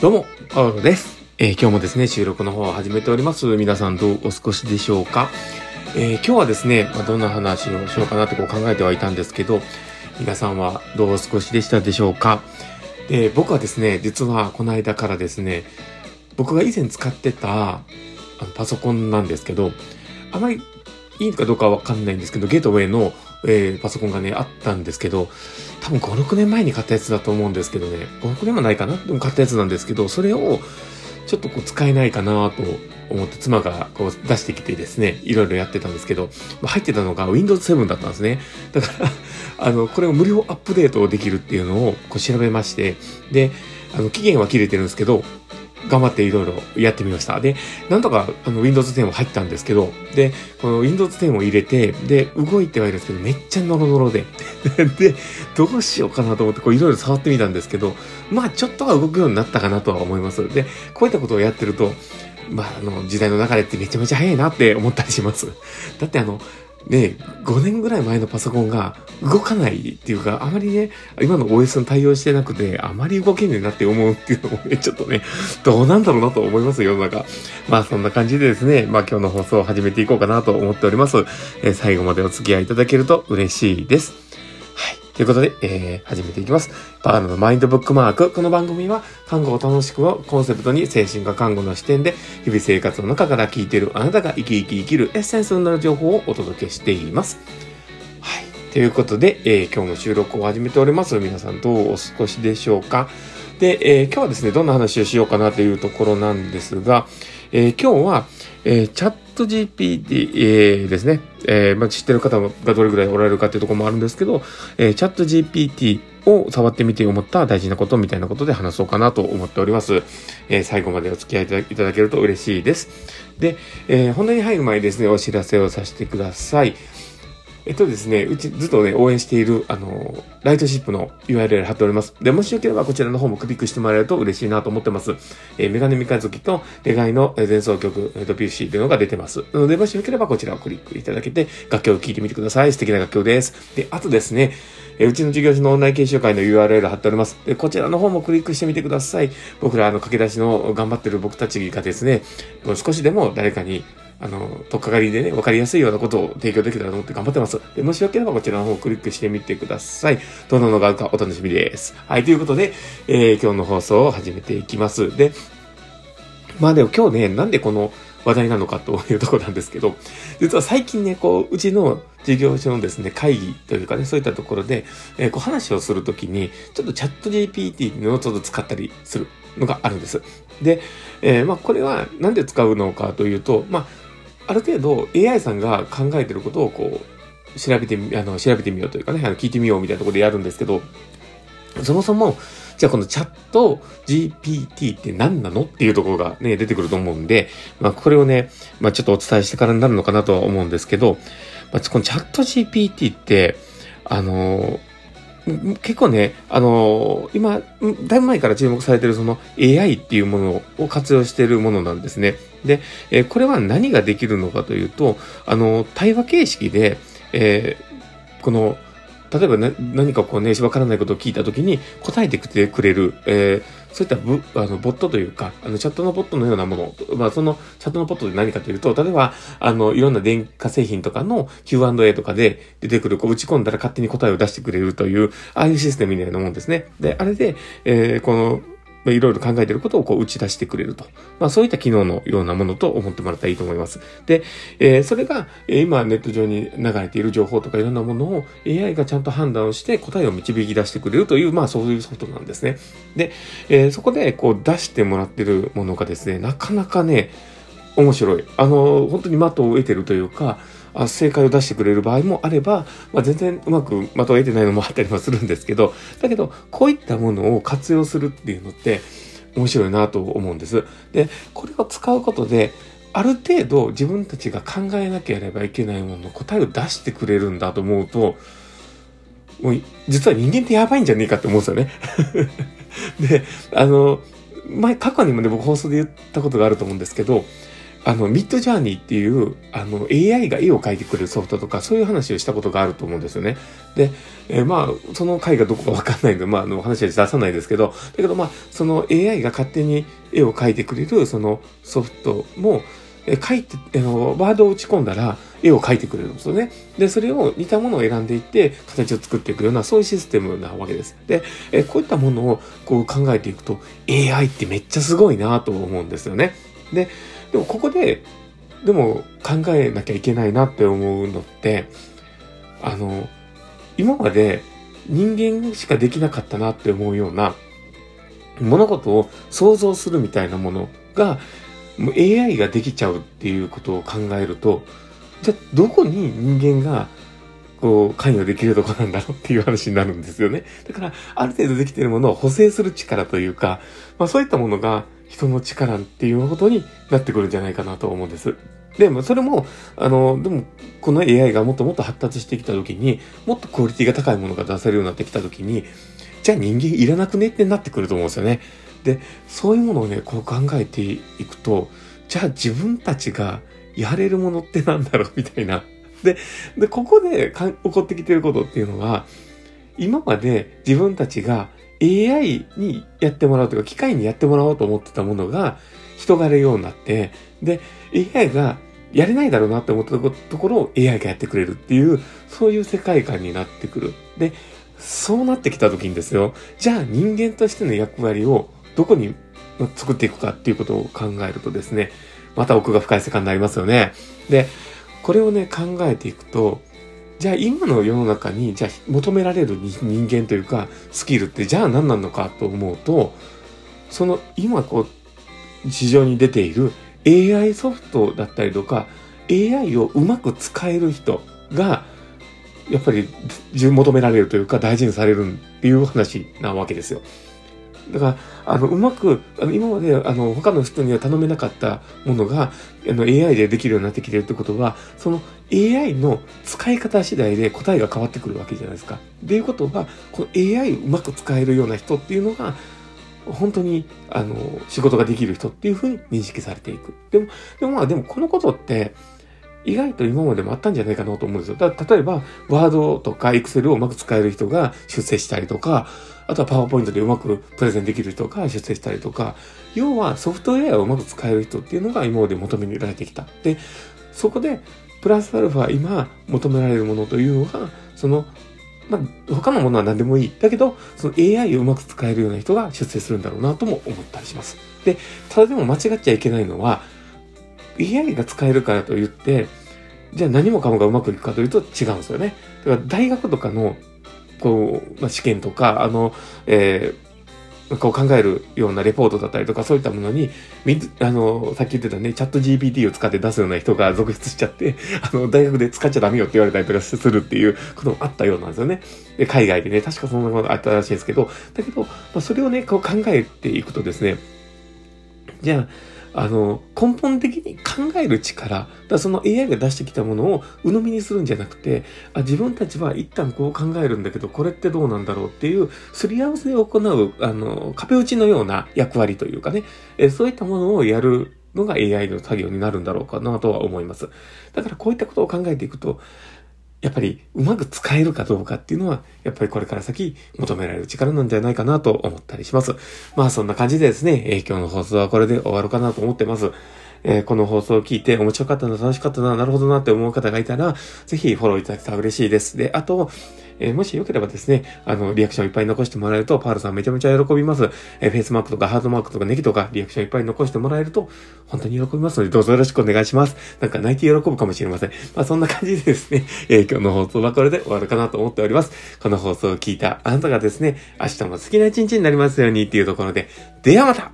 どうも、パウロです。えー、今日もですね、収録の方を始めております。皆さんどうお過ごしでしょうか？えー、今日はですね、まあ、どんな話をしようかなってこう考えてはいたんですけど、皆さんはどうお過ごしでしたでしょうか？で、僕はですね、実はこの間からですね、僕が以前使ってたあのパソコンなんですけど、あまりいいかどうかわかんないんですけど、ゲートウェイの、えー、パソコンがね、あったんですけど、多分5、6年前に買ったやつだと思うんですけどね、5、6年もないかな？でも買ったやつなんですけど、それをちょっとこう使えないかなと思って妻がこう出してきてですね、いろいろやってたんですけど、入ってたのが Windows 7だったんですね。だから あの、これを無料アップデートできるっていうのをこう調べまして、で、あの、期限は切れてるんですけど、頑張っていろいろやってみました。で、なんとかあの Windows 10も入ったんですけど、で、この Windows 10を入れて、で、動いてはいるんですけど、めっちゃノロノロで。で、どうしようかなと思って、こういろいろ触ってみたんですけど、まあちょっとは動くようになったかなとは思います。で、こういったことをやってると、まあ、あの、時代の流れってめちゃめちゃ早いなって思ったりします。だってあの、ね、5年ぐらい前のパソコンが動かないっていうか、あまりね、今の OS に対応してなくて、あまり動けねえなって思うっていうのもね、ちょっとね、どうなんだろうなと思います世の中。まあそんな感じでですね、まあ今日の放送を始めていこうかなと思っております。えー、最後までお付き合いいただけると嬉しいです。ということで、えー、始めていきます。バーナのマインドブックマーク。この番組は、看護を楽しくをコンセプトに精神科看護の視点で、日々生活の中から聞いているあなたが生き生き生きるエッセンスになる情報をお届けしています。はい。ということで、えー、今日の収録を始めております。皆さんどうお過ごしでしょうか？で、えー、今日はですね、どんな話をしようかなというところなんですが、えー、今日は、えー、チャット GPT、えー、ですね、えーまあ、知ってる方がどれぐらいおられるかっていうところもあるんですけど、えー、チャット GPT を触ってみて思った大事なことみたいなことで話そうかなと思っております。えー、最後までお付き合いいただけると嬉しいです。で、えー、本題に入る前にですね、お知らせをさせてください。えっとですね、うちずっとね、応援している、あの、ライトシップの URL 貼っております。で、もしよければこちらの方もクリックしてもらえると嬉しいなと思ってます。えー、メガネ三日月とレガイの前奏曲、えっと、PUC というのが出てます。なので、もしよければこちらをクリックいただけて、楽曲を聴いてみてください。素敵な楽曲です。で、あとですね、えうちの事業所のオンライン研修会の URL 貼っております。で、こちらの方もクリックしてみてください。僕ら、あの、駆け出しの頑張ってる僕たちがですね、もう少しでも誰かにあの、とっかかりでね、わかりやすいようなことを提供できたらと思って頑張ってます。で、もしよければこちらの方をクリックしてみてください。どんなのがあるかお楽しみです。はい、ということで、えー、今日の放送を始めていきます。で、まあでも今日ね、なんでこの話題なのかというとこなんですけど、実は最近ね、こう、うちの事業所のですね、会議というかね、そういったところで、えー、こう話をするときに、ちょっとチャット GPT のちょっと使ったりするのがあるんです。で、えー、まあこれはなんで使うのかというと、まあある程度 AI さんが考えてることをこう、調べてみ、あの、調べてみようというかね、あの聞いてみようみたいなところでやるんですけど、そもそも、じゃあこのチャット GPT って何なのっていうところがね、出てくると思うんで、まあこれをね、まあちょっとお伝えしてからになるのかなとは思うんですけど、まあ、このチャット GPT って、あの結構ね、あのー、今、だいぶ前から注目されてるその AI っていうものを活用しているものなんですね。で、えー、これは何ができるのかというと、あのー、対話形式で、え、この、例えば、何かこうね、わからないことを聞いたときに答えてくれくれる、えー、そういったブあのボットというか、あのチャットのボットのようなもの、まあそのチャットのボットで何かというと、例えば、あの、いろんな電化製品とかの Q&A とかで出てくる、こう打ち込んだら勝手に答えを出してくれるという、ああいうシステムみたいなもんですね。で、あれで、えー、この、いろいろ考えてることをこう打ち出してくれると。まあそういった機能のようなものと思ってもらったらいいと思います。で、えー、それが、え、今ネット上に流れている情報とかいろんなものを AI がちゃんと判断をして答えを導き出してくれるという、まあそういうソフトなんですね。で、えー、そこでこう出してもらってるものがですね、なかなかね、面白い。あの、本当に的を得てるというか、あ正解を出してくれる場合もあれば、まあ、全然うまく的を得てないのもあったりもするんですけど、だけど、こういったものを活用するっていうのって、面白いなと思うんです。で、これを使うことで、ある程度自分たちが考えなければいけないものの答えを出してくれるんだと思うと、もう、実は人間ってやばいんじゃねえかって思うんですよね。で、あの、前、過去にもね、僕放送で言ったことがあると思うんですけど、あの、ミッドジャーニーっていう、あの、AI が絵を描いてくれるソフトとか、そういう話をしたことがあると思うんですよね。で、えー、まあ、その回がどこかわかんないんで、まあ、あの、話は出さないですけど、だけどまあ、その AI が勝手に絵を描いてくれる、そのソフトも、えー、書いて、あの、ワードを打ち込んだら、絵を描いてくれるんですよね。で、それを似たものを選んでいって、形を作っていくような、そういうシステムなわけです。で、えー、こういったものをこう考えていくと、AI ってめっちゃすごいなと思うんですよね。で、でもここで、でも考えなきゃいけないなって思うのって、あの、今まで人間しかできなかったなって思うような物事を想像するみたいなものが、もう AI ができちゃうっていうことを考えると、じゃあどこに人間がこう関与できるとこなんだろうっていう話になるんですよね。だから、ある程度できてるものを補正する力というか、まあそういったものが人の力っていうことになってくるんじゃないかなと思うんです。で、もそれも、あの、でも、この AI がもっともっと発達してきたときに、もっとクオリティが高いものが出せるようになってきたときに、じゃあ人間いらなくねってなってくると思うんですよね。で、そういうものをね、こう考えていくと、じゃあ自分たちがやれるものってなんだろうみたいな。で、で、ここで起こってきてることっていうのは、今まで自分たちが AI にやってもらうというか、機械にやってもらおうと思ってたものが、人がやるようになって、で、AI がやれないだろうなって思ったところを AI がやってくれるっていう、そういう世界観になってくる。で、そうなってきた時にですよ、じゃあ人間としての役割をどこに作っていくかっていうことを考えるとですね、また奥が深い世界になりますよね。で、これをね、考えていくと、じゃあ今の世の中に、じゃあ求められる人間というか、スキルってじゃあ何なのかと思うと、その今こう、市場に出ている AI ソフトだったりとか、AI をうまく使える人が、やっぱり求められるというか大事にされるっていう話なわけですよ。だから、あの、うまく、あの、今まで、あの、他の人には頼めなかったものが、あの、AI でできるようになってきてるってことは、その AI の使い方次第で答えが変わってくるわけじゃないですか。っていうことは、この AI をうまく使えるような人っていうのが、本当に、あの、仕事ができる人っていうふうに認識されていく。でも、でもまあ、でもこのことって、意外と今までもあったんじゃないかなと思うんですよ。だ例えば、ワードとかエクセルをうまく使える人が出世したりとか、あとはパワーポイントでうまくプレゼンできる人が出世したりとか、要はソフトウェアをうまく使える人っていうのが今まで求められてきた。で、そこで、プラスアルファ今求められるものというのが、その、まあ、他のものは何でもいい。だけど、その AI をうまく使えるような人が出世するんだろうなとも思ったりします。で、ただでも間違っちゃいけないのは、AI が使えるからといって、じゃあ何もかもがうまくいくかというと違うんですよね。だから大学とかの、こう、まあ、試験とか、あの、えー、こう考えるようなレポートだったりとかそういったものに、あの、さっき言ってたね、チャット GPT を使って出すような人が続出しちゃって、あの、大学で使っちゃダメよって言われたりとかするっていうこともあったようなんですよね。で海外でね、確かそんなことあったらしいんですけど、だけど、まあ、それをね、こう考えていくとですね、じゃあ、あの、根本的に考える力、だその AI が出してきたものを鵜呑みにするんじゃなくて、あ自分たちは一旦こう考えるんだけど、これってどうなんだろうっていう、すり合わせを行う、あの、壁打ちのような役割というかね、えそういったものをやるのが AI の作業になるんだろうかなとは思います。だからこういったことを考えていくと、やっぱりうまく使えるかどうかっていうのは、やっぱりこれから先求められる力なんじゃないかなと思ったりします。まあそんな感じでですね、えー、今日の放送はこれで終わるかなと思ってます。えー、この放送を聞いて面白かったな、楽しかったな、なるほどなって思う方がいたら、ぜひフォローいただけたら嬉しいです。で、あと、えー、もしよければですね、あの、リアクションいっぱい残してもらえると、パールさんめちゃめちゃ喜びます。えー、フェイスマークとかハートマークとかネギとかリアクションいっぱい残してもらえると、本当に喜びますので、どうぞよろしくお願いします。なんか泣いて喜ぶかもしれません。まあそんな感じでですね、えー、今日の放送はこれで終わるかなと思っております。この放送を聞いたあなたがですね、明日も好きな一日になりますようにっていうところで、ではまた